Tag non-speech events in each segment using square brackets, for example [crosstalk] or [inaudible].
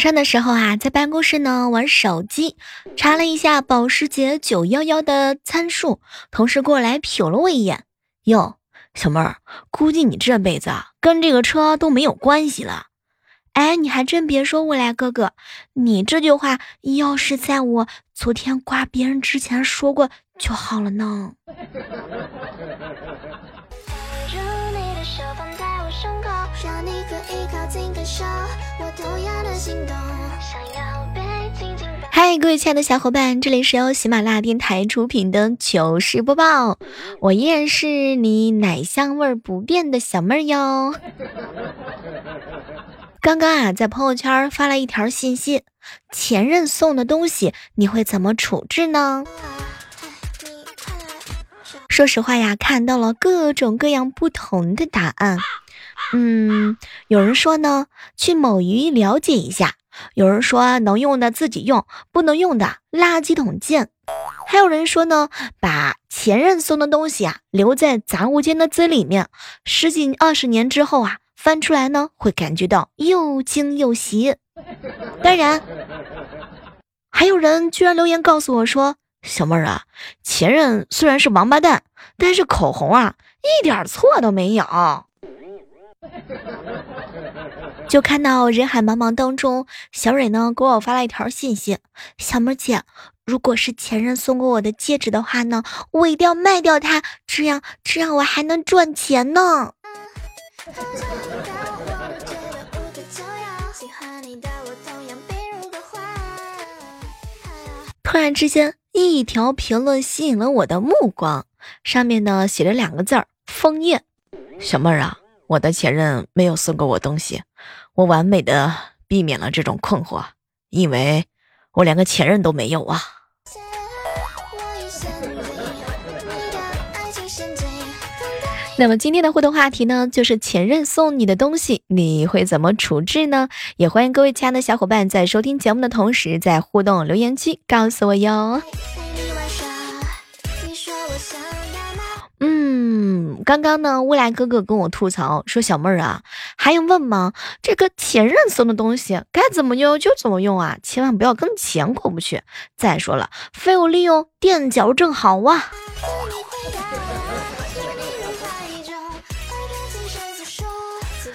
上的时候啊，在办公室呢玩手机，查了一下保时捷911的参数，同事过来瞟了我一眼，哟，小妹儿，估计你这辈子啊跟这个车都没有关系了。哎，你还真别说，未来哥哥，你这句话要是在我昨天刮别人之前说过就好了呢 [laughs] 你的手放在我胸口让你可以。嗨，各位亲爱的小伙伴，这里是由喜马拉雅电台出品的糗事播报，我依然是你奶香味不变的小妹儿哟。刚刚啊，在朋友圈发了一条信息：前任送的东西，你会怎么处置呢？说实话呀，看到了各种各样不同的答案。嗯，有人说呢，去某鱼了解一下；有人说能用的自己用，不能用的垃圾桶见；还有人说呢，把前任送的东西啊留在杂物间的最里面，十几二十年之后啊翻出来呢，会感觉到又惊又喜。当然，还有人居然留言告诉我说：“小妹儿啊，前任虽然是王八蛋，但是口红啊一点错都没有。” [laughs] 就看到人海茫茫当中，小蕊呢给我发了一条信息：“小妹姐，如果是前任送给我的戒指的话呢，我一定要卖掉它，这样这样我还能赚钱呢。[laughs] ”突然之间，一条评论吸引了我的目光，上面呢写着两个字儿：“枫叶。”小妹儿啊。我的前任没有送过我东西，我完美的避免了这种困惑，因为我连个前任都没有啊。[laughs] 那么今天的互动话题呢，就是前任送你的东西，你会怎么处置呢？也欢迎各位亲爱的小伙伴在收听节目的同时，在互动留言区告诉我哟。嗯，刚刚呢，未来哥哥跟我吐槽说：“小妹儿啊，还用问吗？这个前任送的东西该怎么用就怎么用啊，千万不要跟钱过不去。再说了，废物利用，垫脚正好啊。”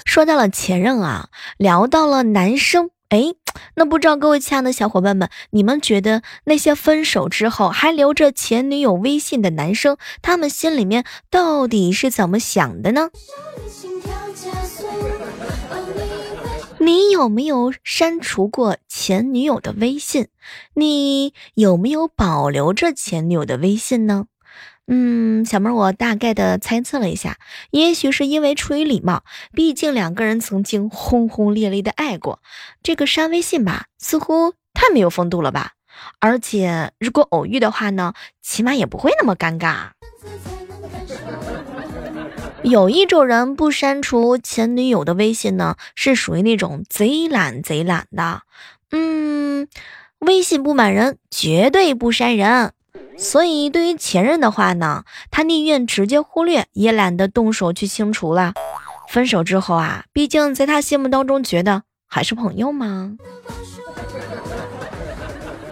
说到了前任啊，聊到了男生。哎，那不知道各位亲爱的小伙伴们，你们觉得那些分手之后还留着前女友微信的男生，他们心里面到底是怎么想的呢？[laughs] 你有没有删除过前女友的微信？你有没有保留着前女友的微信呢？嗯，小妹儿，我大概的猜测了一下，也许是因为出于礼貌，毕竟两个人曾经轰轰烈烈的爱过，这个删微信吧，似乎太没有风度了吧。而且如果偶遇的话呢，起码也不会那么尴尬。有一种人不删除前女友的微信呢，是属于那种贼懒贼懒的。嗯，微信不满人，绝对不删人。所以，对于前任的话呢，他宁愿直接忽略，也懒得动手去清除了。分手之后啊，毕竟在他心目当中，觉得还是朋友吗？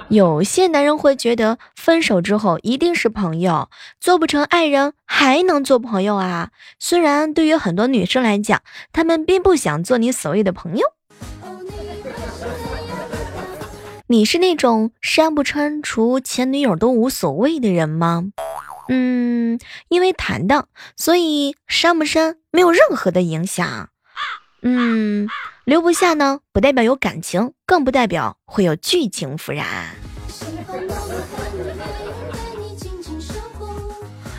有些男人会觉得，分手之后一定是朋友，做不成爱人还能做朋友啊？虽然对于很多女生来讲，她们并不想做你所谓的朋友。你是那种删不删除前女友都无所谓的人吗？嗯，因为坦荡，所以删不删没有任何的影响。嗯，留不下呢，不代表有感情，更不代表会有剧情复燃。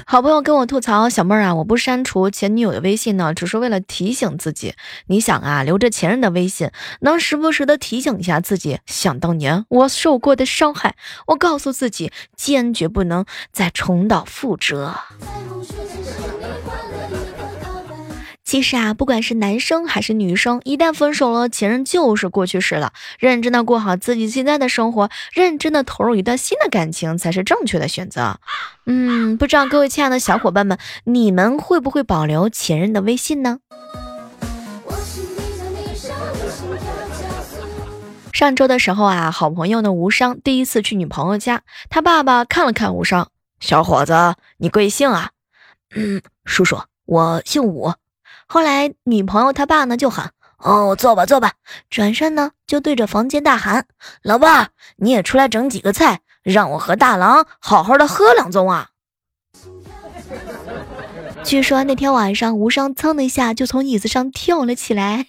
好朋友跟我吐槽，小妹儿啊，我不删除前女友的微信呢，只是为了提醒自己。你想啊，留着前任的微信，能时不时的提醒一下自己，想当年我受过的伤害。我告诉自己，坚决不能再重蹈覆辙。其实啊，不管是男生还是女生，一旦分手了，前任就是过去式了。认真的过好自己现在的生活，认真的投入一段新的感情，才是正确的选择。嗯，不知道各位亲爱的小伙伴们，你们会不会保留前任的微信呢？上周的时候啊，好朋友的无伤第一次去女朋友家，他爸爸看了看无伤，小伙子，你贵姓啊？嗯，叔叔，我姓武。后来女朋友他爸呢就喊：“哦，坐吧坐吧。”转身呢就对着房间大喊：“老伴儿，你也出来整几个菜，让我和大郎好好的喝两盅啊！”据说那天晚上，无伤蹭的一下就从椅子上跳了起来。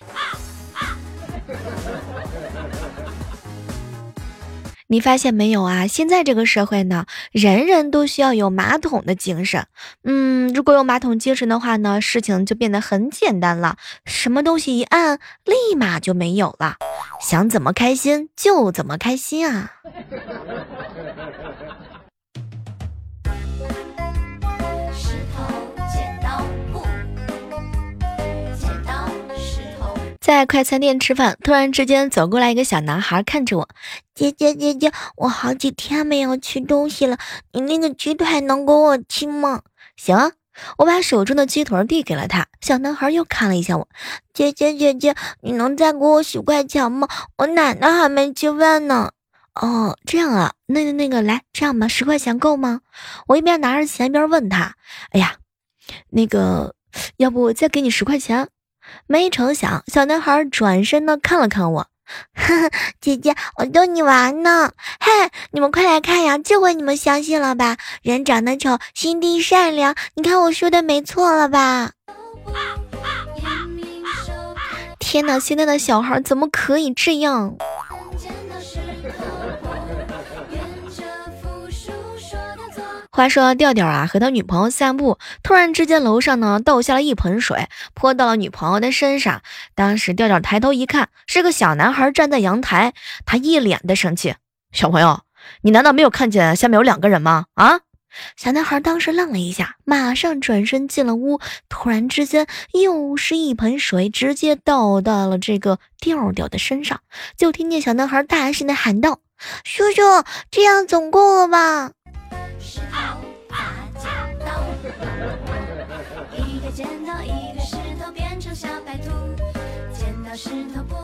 你发现没有啊？现在这个社会呢，人人都需要有马桶的精神。嗯，如果有马桶精神的话呢，事情就变得很简单了。什么东西一按，立马就没有了。想怎么开心就怎么开心啊！[laughs] 在快餐店吃饭，突然之间走过来一个小男孩，看着我，姐姐姐姐，我好几天没有吃东西了，你那个鸡腿能给我吃吗？行，我把手中的鸡腿递给了他。小男孩又看了一下我，姐姐姐姐，你能再给我十块钱吗？我奶奶还没吃饭呢。哦，这样啊，那个那个，来，这样吧，十块钱够吗？我一边拿着钱一边问他，哎呀，那个，要不再给你十块钱？没成想，小男孩转身呢看了看我，[laughs] 呵呵，姐姐，我逗你玩呢。嘿，你们快来看呀，这回你们相信了吧？人长得丑，心地善良，你看我说的没错了吧？天哪，现在的小孩怎么可以这样？话说调调啊，和他女朋友散步，突然之间楼上呢倒下了一盆水，泼到了女朋友的身上。当时调调抬头一看，是个小男孩站在阳台，他一脸的生气。小朋友，你难道没有看见下面有两个人吗？啊！[laughs] 小男孩当时愣了一下，马上转身进了屋。突然之间，又是一盆水直接倒到了这个调调的身上，就听见小男孩大声的喊道：“叔叔，这样总够了吧？”一个剪刀，一个石头变成小白兔。剪刀石头布。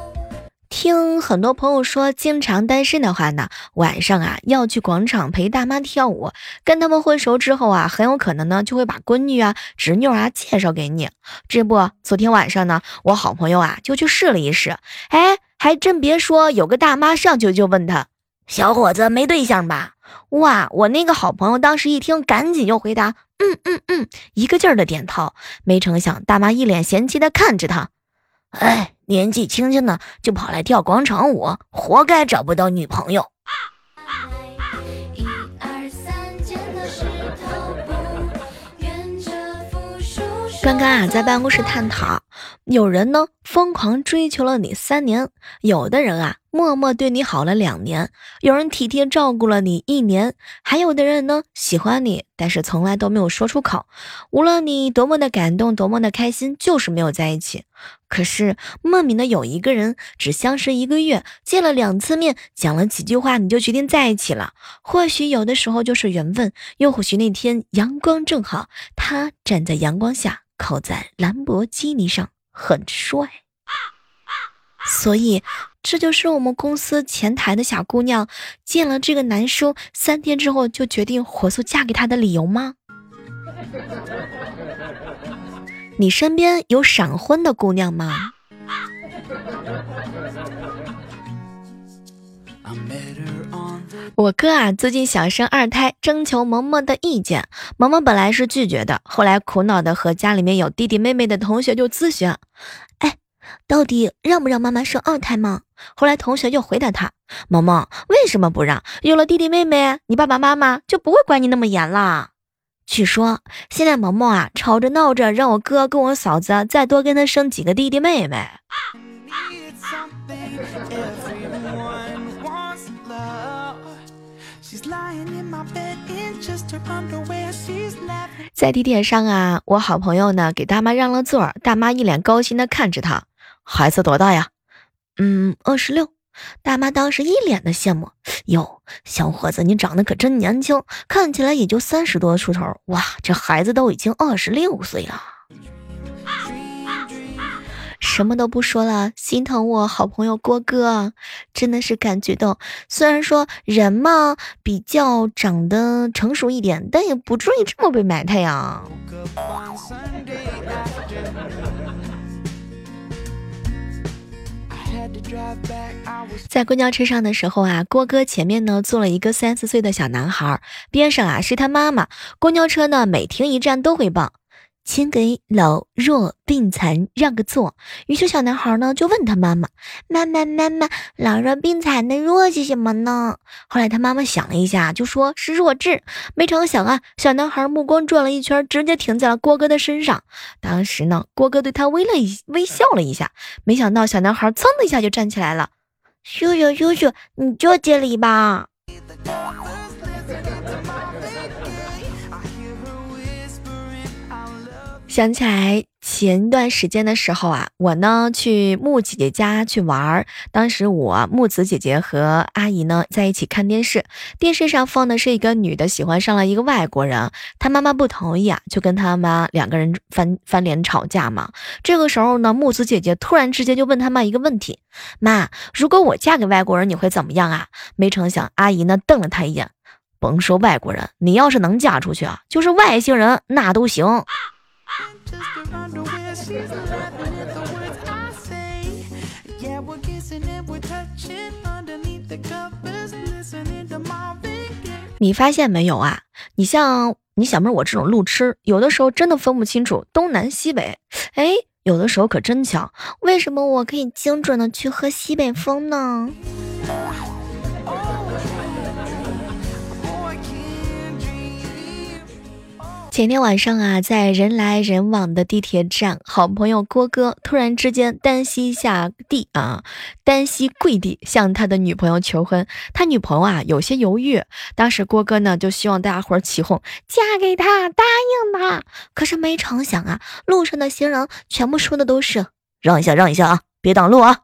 听很多朋友说，经常单身的话呢，晚上啊要去广场陪大妈跳舞，跟他们混熟之后啊，很有可能呢就会把闺女啊、侄女啊介绍给你。这不，昨天晚上呢，我好朋友啊就去试了一试，哎，还真别说，有个大妈上去就问他：“小伙子没对象吧？”哇！我那个好朋友当时一听，赶紧就回答：“嗯嗯嗯，一个劲儿的点头。”没成想，大妈一脸嫌弃的看着他：“哎，年纪轻轻的就跑来跳广场舞，活该找不到女朋友。”刚刚啊，在办公室探讨，有人呢疯狂追求了你三年，有的人啊。默默对你好了两年，有人体贴照顾了你一年，还有的人呢喜欢你，但是从来都没有说出口。无论你多么的感动，多么的开心，就是没有在一起。可是莫名的有一个人，只相识一个月，见了两次面，讲了几句话，你就决定在一起了。或许有的时候就是缘分，又或许那天阳光正好，他站在阳光下，靠在兰博基尼上，很帅。所以。这就是我们公司前台的小姑娘见了这个男生三天之后就决定火速嫁给他的理由吗？[laughs] 你身边有闪婚的姑娘吗？我哥啊，最近想生二胎，征求萌萌的意见。萌萌本来是拒绝的，后来苦恼的和家里面有弟弟妹妹的同学就咨询：“。”到底让不让妈妈生二胎吗？后来同学就回答他：萌萌，为什么不让？有了弟弟妹妹，你爸爸妈妈就不会管你那么严了。据说现在萌萌啊，吵着闹着让我哥跟我嫂子再多跟他生几个弟弟妹妹。在地铁上啊，我好朋友呢给大妈让了座，大妈一脸高兴的看着他，孩子多大呀？嗯，二十六。大妈当时一脸的羡慕，哟，小伙子你长得可真年轻，看起来也就三十多出头，哇，这孩子都已经二十六岁了。什么都不说了，心疼我好朋友郭哥，真的是感觉到，虽然说人嘛比较长得成熟一点，但也不至于这么被埋汰呀。在公交车上的时候啊，郭哥前面呢坐了一个三四岁的小男孩，边上啊是他妈妈。公交车呢每停一站都会报。请给老弱病残让个座。于是小男孩呢就问他妈妈：“妈妈妈妈，老弱病残的弱是什么呢？”后来他妈妈想了一下，就说是弱智。没成想啊，小男孩目光转了一圈，直接停在了郭哥的身上。当时呢，郭哥对他微了一微笑了一下，没想到小男孩噌的一下就站起来了：“叔叔叔叔，你就这里吧。”想起来前段时间的时候啊，我呢去木姐姐家去玩儿。当时我木子姐姐和阿姨呢在一起看电视，电视上放的是一个女的喜欢上了一个外国人，她妈妈不同意啊，就跟他妈两个人翻翻脸吵架嘛。这个时候呢，木子姐姐突然之间就问他妈一个问题：“妈，如果我嫁给外国人，你会怎么样啊？”没成想阿姨呢瞪了她一眼：“甭说外国人，你要是能嫁出去啊，就是外星人那都行。”你发现没有啊？你像你小妹我这种路痴，有的时候真的分不清楚东南西北。哎，有的时候可真巧，为什么我可以精准的去喝西北风呢？前天晚上啊，在人来人往的地铁站，好朋友郭哥突然之间单膝下地啊，单膝跪地向他的女朋友求婚。他女朋友啊有些犹豫，当时郭哥呢就希望大家伙起哄，嫁给他，答应他。可是没成想啊，路上的行人全部说的都是让一下，让一下啊，别挡路啊。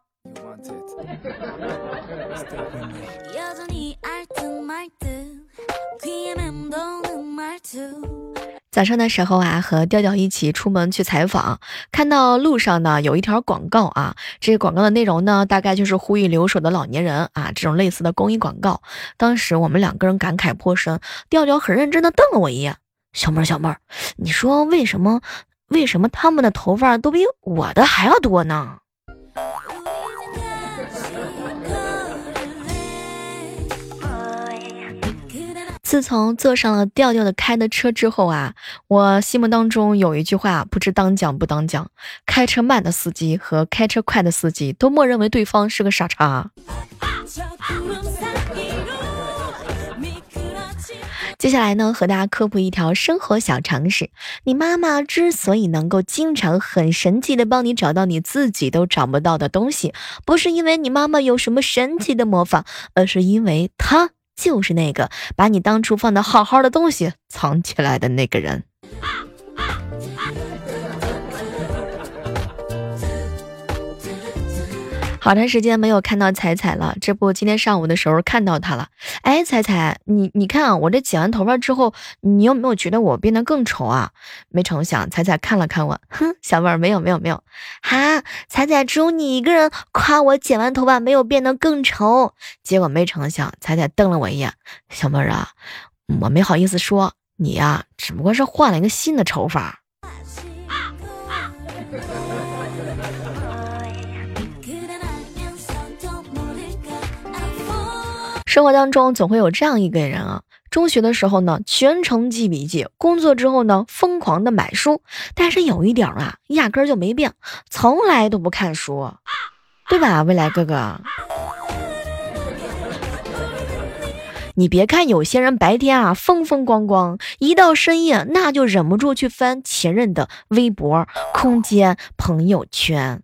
早上的时候啊，和调调一起出门去采访，看到路上呢有一条广告啊，这个广告的内容呢，大概就是呼吁留守的老年人啊，这种类似的公益广告。当时我们两个人感慨颇深，调调很认真的瞪了我一眼，小妹儿小妹儿，你说为什么为什么他们的头发都比我的还要多呢？自从坐上了调调的开的车之后啊，我心目当中有一句话不知当讲不当讲：开车慢的司机和开车快的司机都默认为对方是个傻叉。接下来呢，和大家科普一条生活小常识：你妈妈之所以能够经常很神奇的帮你找到你自己都找不到的东西，不是因为你妈妈有什么神奇的魔法，而是因为她。就是那个把你当初放的好好的东西藏起来的那个人。好长时间没有看到彩彩了，这不今天上午的时候看到她了。哎，彩彩，你你看啊我这剪完头发之后，你有没有觉得我变得更丑啊？没成想，彩彩看了看我，哼，小妹儿没有没有没有，哈，彩彩只有你一个人夸我剪完头发没有变得更丑，结果没成想，彩彩瞪了我一眼，小妹儿啊，我没好意思说你呀，只不过是换了一个新的丑法。生活当中总会有这样一个人啊，中学的时候呢，全程记笔记；工作之后呢，疯狂的买书。但是有一点啊，压根儿就没变，从来都不看书，对吧，未来哥哥？你别看有些人白天啊风风光光，一到深夜那就忍不住去翻前任的微博、空间、朋友圈。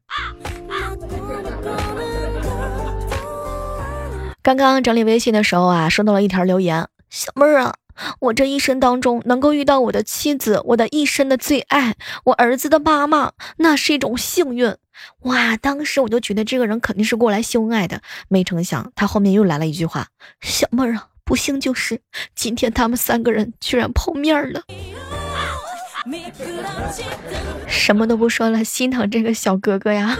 刚刚整理微信的时候啊，收到了一条留言：小妹儿啊，我这一生当中能够遇到我的妻子，我的一生的最爱，我儿子的妈妈，那是一种幸运。哇！当时我就觉得这个人肯定是过来秀恩爱的，没成想他后面又来了一句话：小妹儿啊。不幸就是今天他们三个人居然碰面了，什么都不说了，心疼这个小哥哥呀。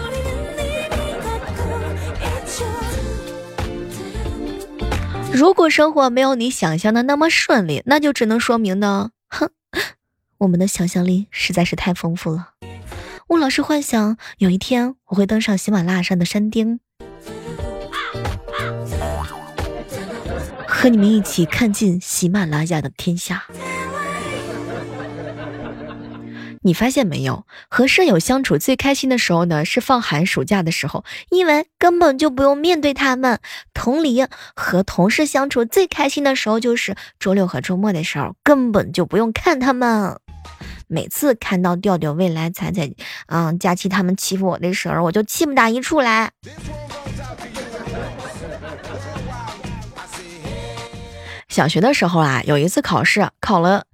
如果生活没有你想象的那么顺利，那就只能说明呢，哼，我们的想象力实在是太丰富了。我老是幻想有一天我会登上喜马拉雅山的山顶。和你们一起看尽喜马拉雅的天下。你发现没有，和舍友相处最开心的时候呢，是放寒暑假的时候，因为根本就不用面对他们。同理，和同事相处最开心的时候就是周六和周末的时候，根本就不用看他们。每次看到调调、未来、彩彩，嗯，佳期他们欺负我的时候，我就气不打一处来。小学的时候啊，有一次考试考了，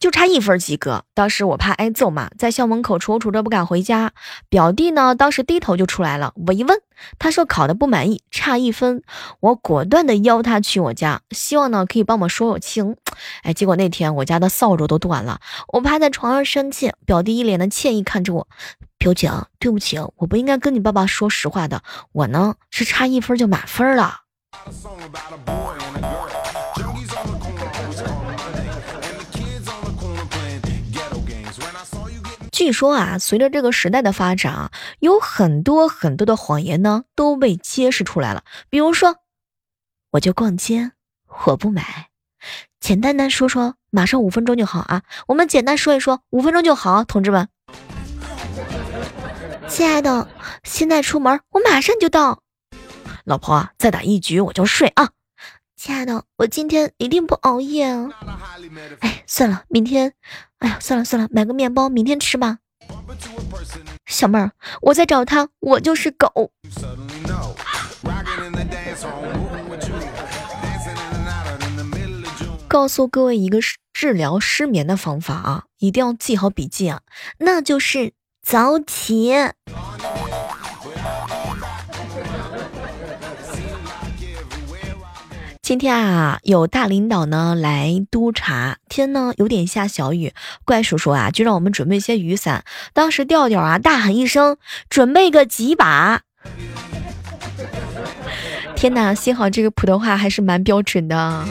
就差一分及格。当时我怕挨揍嘛，在校门口踌躇着不敢回家。表弟呢，当时低头就出来了。我一问，他说考的不满意，差一分。我果断的邀他去我家，希望呢可以帮我说说情。哎，结果那天我家的扫帚都断了，我趴在床上生气。表弟一脸的歉意看着我，表姐，对不起，我不应该跟你爸爸说实话的。我呢是差一分就满分了。据说啊，随着这个时代的发展啊，有很多很多的谎言呢都被揭示出来了。比如说，我就逛街，我不买。简单单说说，马上五分钟就好啊！我们简单说一说，五分钟就好，同志们。亲爱的，现在出门，我马上就到。老婆，再打一局我就睡啊。亲爱的，我今天一定不熬夜啊！哎，算了，明天，哎呀，算了算了，买个面包，明天吃吧。小妹儿，我在找他，我就是狗。告诉各位一个治疗失眠的方法啊，一定要记好笔记啊，那就是早起。今天啊，有大领导呢来督查，天呢有点下小雨，怪叔叔啊就让我们准备些雨伞。当时调调啊大喊一声：“准备个几把！” [laughs] 天哪，幸好这个普通话还是蛮标准的。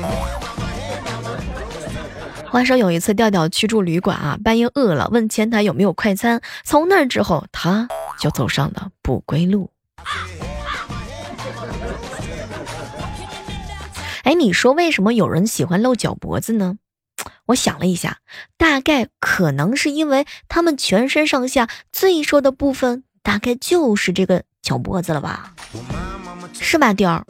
话说有一次调调去住旅馆啊，半夜饿了，问前台有没有快餐。从那之后，他就走上了不归路。哎，你说为什么有人喜欢露脚脖子呢？我想了一下，大概可能是因为他们全身上下最瘦的部分，大概就是这个脚脖子了吧？是吧，雕儿？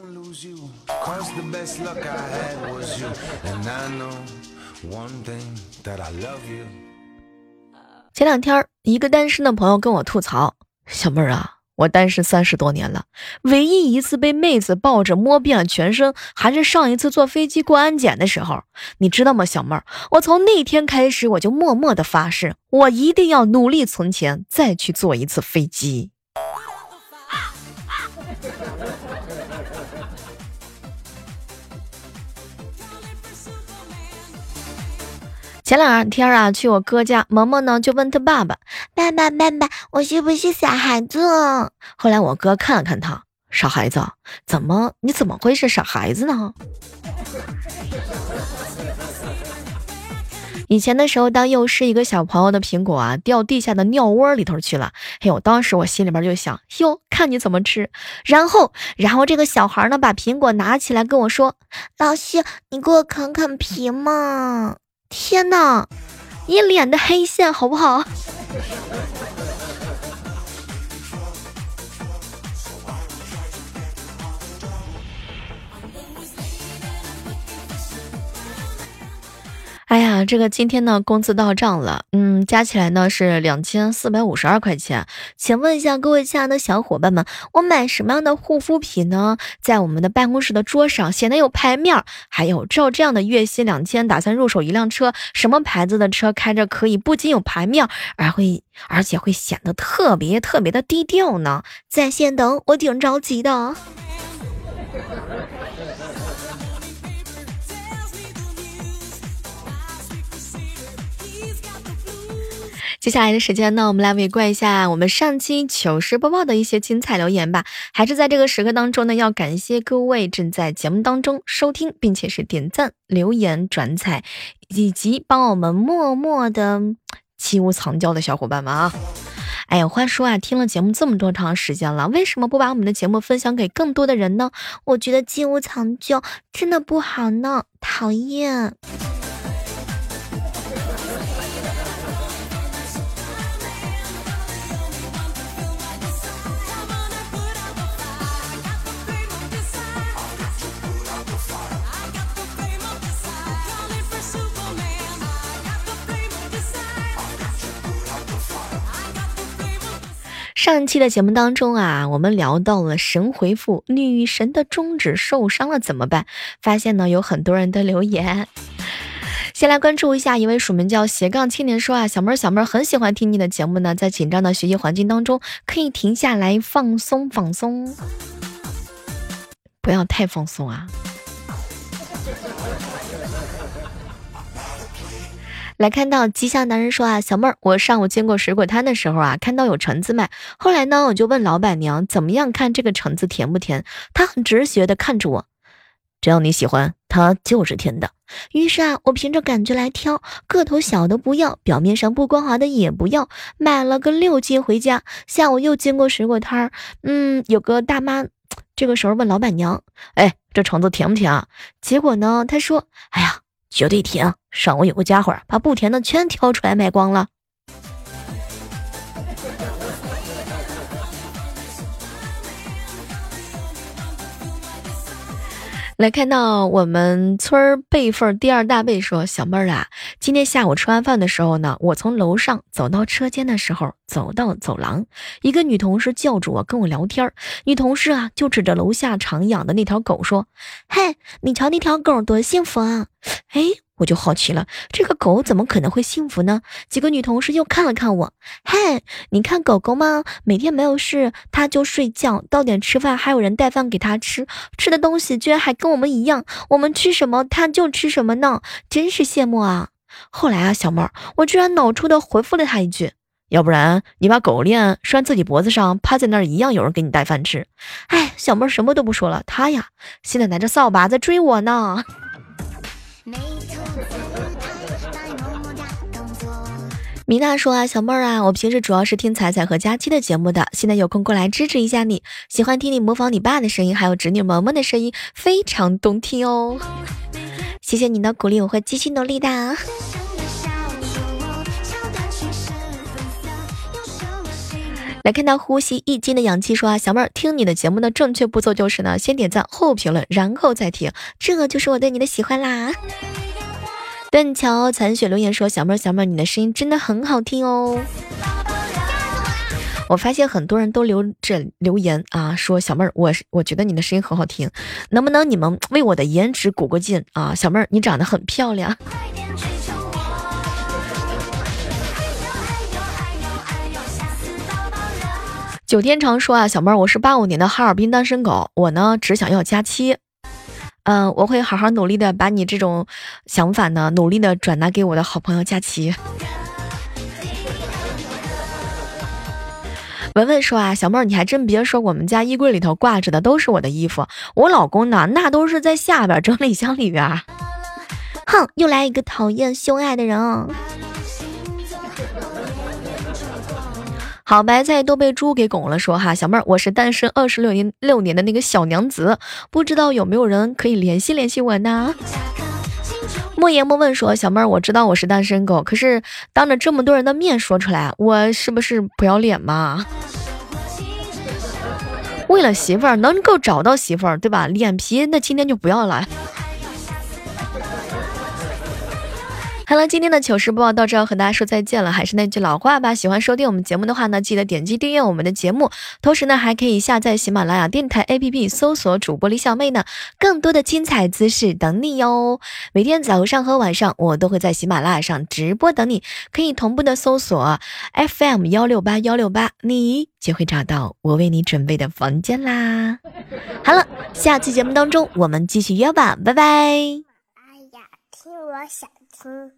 前两天一个单身的朋友跟我吐槽：“小妹儿啊。”我单身三十多年了，唯一一次被妹子抱着摸遍了全身，还是上一次坐飞机过安检的时候。你知道吗，小妹儿？我从那天开始，我就默默的发誓，我一定要努力存钱，再去坐一次飞机。[laughs] 前两天啊，去我哥家，萌萌呢就问他爸爸：“爸爸，爸爸，我是不是傻孩子？”后来我哥看了看他，傻孩子，怎么你怎么会是傻孩子呢？以前的时候，当幼师一个小朋友的苹果啊掉地下的尿窝里头去了，哎呦，当时我心里边就想，哟，看你怎么吃。然后，然后这个小孩呢，把苹果拿起来跟我说：“老师，你给我啃啃皮嘛。”天哪，一脸的黑线，好不好？这个今天呢，工资到账了，嗯，加起来呢是两千四百五十二块钱。请问一下各位亲爱的小伙伴们，我买什么样的护肤品呢？在我们的办公室的桌上显得有牌面，还有照这样的月薪两千，打算入手一辆车，什么牌子的车开着可以不仅有牌面，而会而且会显得特别特别的低调呢？在线等，我挺着急的。接下来的时间呢，我们来围观一下我们上期糗事播报的一些精彩留言吧。还是在这个时刻当中呢，要感谢各位正在节目当中收听，并且是点赞、留言、转采，以及帮我们默默的金屋藏娇的小伙伴们啊！哎呀，话说啊，听了节目这么多长时间了，为什么不把我们的节目分享给更多的人呢？我觉得金屋藏娇真的不好呢，讨厌。上期的节目当中啊，我们聊到了神回复女神的中指受伤了怎么办？发现呢有很多人的留言，[laughs] 先来关注一下一位署名叫斜杠青年说啊，小妹儿小妹儿很喜欢听你的节目呢，在紧张的学习环境当中可以停下来放松放松，不要太放松啊。来看到吉祥男人说啊，小妹儿，我上午经过水果摊的时候啊，看到有橙子卖，后来呢，我就问老板娘怎么样看这个橙子甜不甜，她很直觉的看着我，只要你喜欢，它就是甜的。于是啊，我凭着感觉来挑，个头小的不要，表面上不光滑的也不要，买了个六斤回家。下午又经过水果摊儿，嗯，有个大妈，这个时候问老板娘，哎，这橙子甜不甜啊？结果呢，她说，哎呀。绝对甜！上午有个家伙把不甜的全挑出来卖光了。来看到我们村辈分第二大辈说：“小妹儿啊，今天下午吃完饭的时候呢，我从楼上走到车间的时候，走到走廊，一个女同事叫住我跟我聊天。女同事啊，就指着楼下常养的那条狗说：‘嘿，你瞧那条狗多幸福啊！’哎。”我就好奇了，这个狗怎么可能会幸福呢？几个女同事又看了看我，嘿，你看狗狗吗？每天没有事，它就睡觉，到点吃饭，还有人带饭给它吃，吃的东西居然还跟我们一样，我们吃什么它就吃什么呢？真是羡慕啊！后来啊，小妹儿，我居然脑抽的回复了他一句，要不然你把狗链拴自己脖子上，趴在那儿一样有人给你带饭吃。哎，小妹儿什么都不说了，他呀，现在拿着扫把在追我呢。米娜说啊，小妹儿啊，我平时主要是听彩彩和佳期的节目的，现在有空过来支持一下你。喜欢听你模仿你爸的声音，还有侄女萌萌的声音，非常动听哦。谢谢你的鼓励，我会继续努力的。来看到呼吸一斤的氧气说啊，小妹儿听你的节目的正确步骤就是呢，先点赞后评论，然后再听，这就是我对你的喜欢啦。断桥残雪留言说：“小妹儿，小妹儿，你的声音真的很好听哦。”我发现很多人都留着留言啊，说小妹儿，我我觉得你的声音很好听，能不能你们为我的颜值鼓个劲啊？小妹儿，你长得很漂亮。九天长说啊，小妹儿，我是八五年的哈尔滨单身狗，我呢只想要佳期。嗯，我会好好努力的，把你这种想法呢，努力的转达给我的好朋友佳琪。文文说啊，小妹儿，你还真别说，我们家衣柜里头挂着的都是我的衣服，我老公呢，那都是在下边整理箱里边。哼，又来一个讨厌秀爱的人。好白菜都被猪给拱了，说哈小妹儿，我是单身二十六年六年的那个小娘子，不知道有没有人可以联系联系我呢？莫言莫问说小妹儿，我知道我是单身狗，可是当着这么多人的面说出来，我是不是不要脸嘛？为了媳妇儿能够找到媳妇儿，对吧？脸皮那今天就不要了。好了，今天的糗事播报到这要，和大家说再见了。还是那句老话吧，喜欢收听我们节目的话呢，记得点击订阅我们的节目。同时呢，还可以下载喜马拉雅电台 APP，搜索主播李小妹呢，更多的精彩姿势等你哟。每天早上和晚上，我都会在喜马拉雅上直播等你，可以同步的搜索 FM 幺六八幺六八，你就会找到我为你准备的房间啦。[laughs] 好了，下期节目当中我们继续约吧，拜拜。哎呀，听我想听。